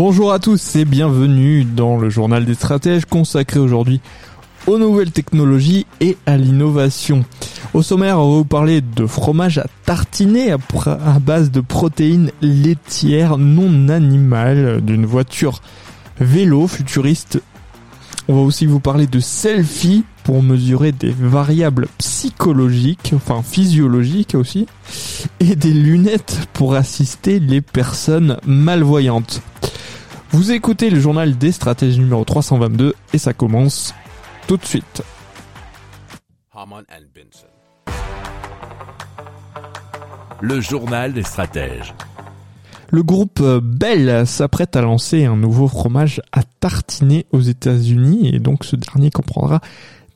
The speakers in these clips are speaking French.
Bonjour à tous et bienvenue dans le journal des stratèges consacré aujourd'hui aux nouvelles technologies et à l'innovation. Au sommaire, on va vous parler de fromage à tartiner à, base de protéines laitières non animales d'une voiture vélo futuriste. On va aussi vous parler de selfie pour mesurer des variables psychologiques, enfin physiologiques aussi, et des lunettes pour assister les personnes malvoyantes. Vous écoutez le journal des stratèges numéro 322 et ça commence tout de suite. Le journal des stratèges. Le groupe Bell s'apprête à lancer un nouveau fromage à tartiner aux États-Unis et donc ce dernier comprendra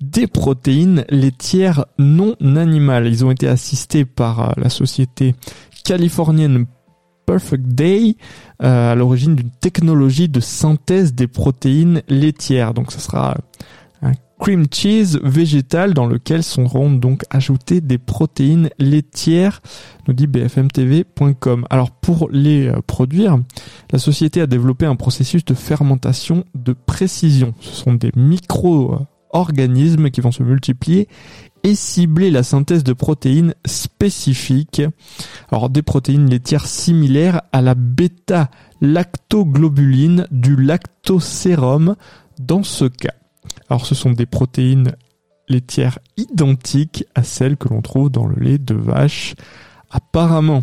des protéines laitières non animales. Ils ont été assistés par la société californienne Perfect Day euh, à l'origine d'une technologie de synthèse des protéines laitières. Donc ce sera un cream cheese végétal dans lequel seront donc ajoutées des protéines laitières, nous dit bfmtv.com. Alors pour les euh, produire, la société a développé un processus de fermentation de précision. Ce sont des micro-organismes qui vont se multiplier et cibler la synthèse de protéines spécifiques. Alors des protéines laitières similaires à la bêta-lactoglobuline du lactosérum dans ce cas. Alors ce sont des protéines laitières identiques à celles que l'on trouve dans le lait de vache. Apparemment,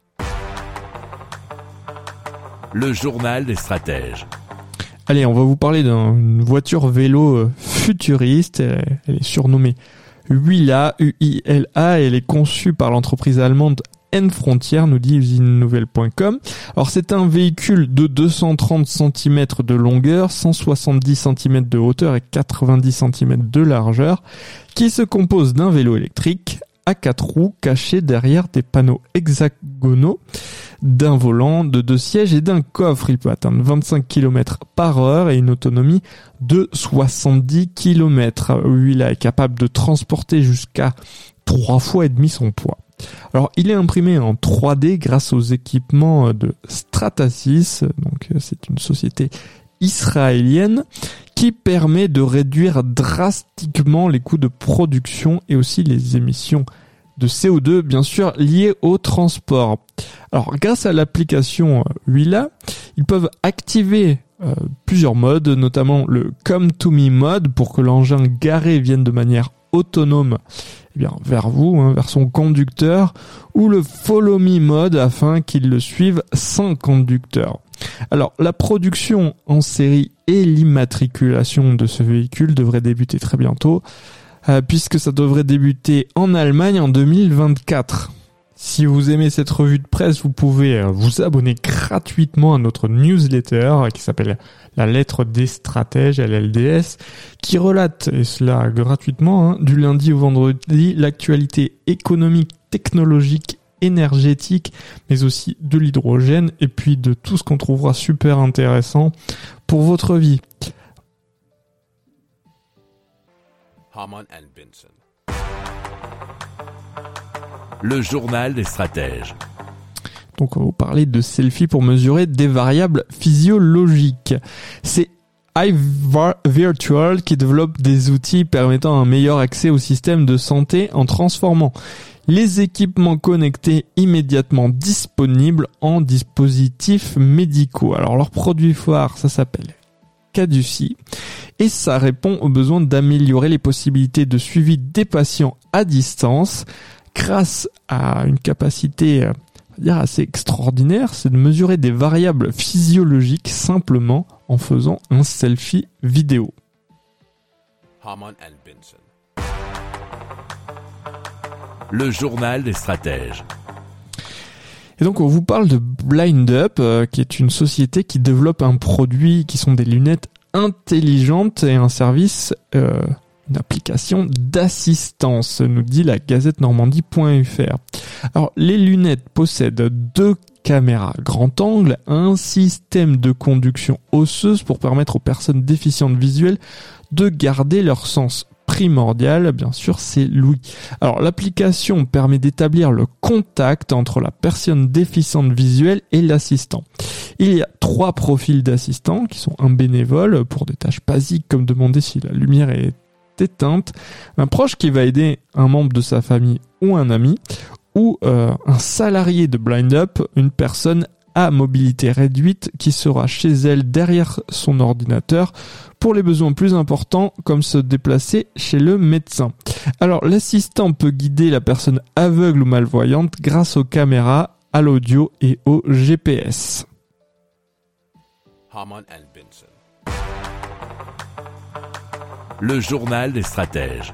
Le journal des stratèges. Allez, on va vous parler d'une voiture vélo euh, futuriste. Elle est surnommée Huila, U-I-L-A, elle est conçue par l'entreprise allemande N-Frontier, nous dit usinenouvelle.com. Alors c'est un véhicule de 230 cm de longueur, 170 cm de hauteur et 90 cm de largeur, qui se compose d'un vélo électrique à quatre roues caché derrière des panneaux hexagonaux, d'un volant, de deux sièges et d'un coffre. Il peut atteindre 25 km par heure et une autonomie de 70 km. Huila est capable de transporter jusqu'à trois fois et demi son poids. Alors, il est imprimé en 3D grâce aux équipements de Stratasys. Donc, c'est une société israélienne qui permet de réduire drastiquement les coûts de production et aussi les émissions de CO2 bien sûr liées au transport. Alors grâce à l'application Willa, ils peuvent activer euh, plusieurs modes, notamment le Come to Me mode pour que l'engin garé vienne de manière autonome eh bien, vers vous, hein, vers son conducteur, ou le Follow Me mode afin qu'il le suive sans conducteur. Alors, la production en série et l'immatriculation de ce véhicule devraient débuter très bientôt, euh, puisque ça devrait débuter en Allemagne en 2024. Si vous aimez cette revue de presse, vous pouvez euh, vous abonner gratuitement à notre newsletter qui s'appelle La lettre des stratèges, LLDS, qui relate, et cela gratuitement, hein, du lundi au vendredi, l'actualité économique, technologique, énergétique, mais aussi de l'hydrogène, et puis de tout ce qu'on trouvera super intéressant pour votre vie. Le journal des stratèges. Donc on va vous parler de selfie pour mesurer des variables physiologiques. C'est iVirtual qui développe des outils permettant un meilleur accès au système de santé en transformant les équipements connectés immédiatement disponibles en dispositifs médicaux. Alors leur produit phare, ça s'appelle caducie et ça répond aux besoin d'améliorer les possibilités de suivi des patients à distance grâce à une capacité euh, assez extraordinaire, c'est de mesurer des variables physiologiques simplement en faisant un selfie vidéo. Le journal des stratèges. Et donc on vous parle de Blind Up, euh, qui est une société qui développe un produit qui sont des lunettes intelligentes et un service, euh, une application d'assistance, nous dit la gazette normandie.fr. Alors les lunettes possèdent deux caméras grand angle, un système de conduction osseuse pour permettre aux personnes déficientes visuelles de garder leur sens primordial, bien sûr, c'est l'ouïe. Alors l'application permet d'établir le contact entre la personne déficiente visuelle et l'assistant. Il y a trois profils d'assistants qui sont un bénévole pour des tâches basiques comme demander si la lumière est éteinte, un proche qui va aider un membre de sa famille ou un ami, ou euh, un salarié de Blind Up, une personne à mobilité réduite qui sera chez elle derrière son ordinateur pour les besoins plus importants comme se déplacer chez le médecin. Alors l'assistant peut guider la personne aveugle ou malvoyante grâce aux caméras, à l'audio et au GPS. Le journal des stratèges.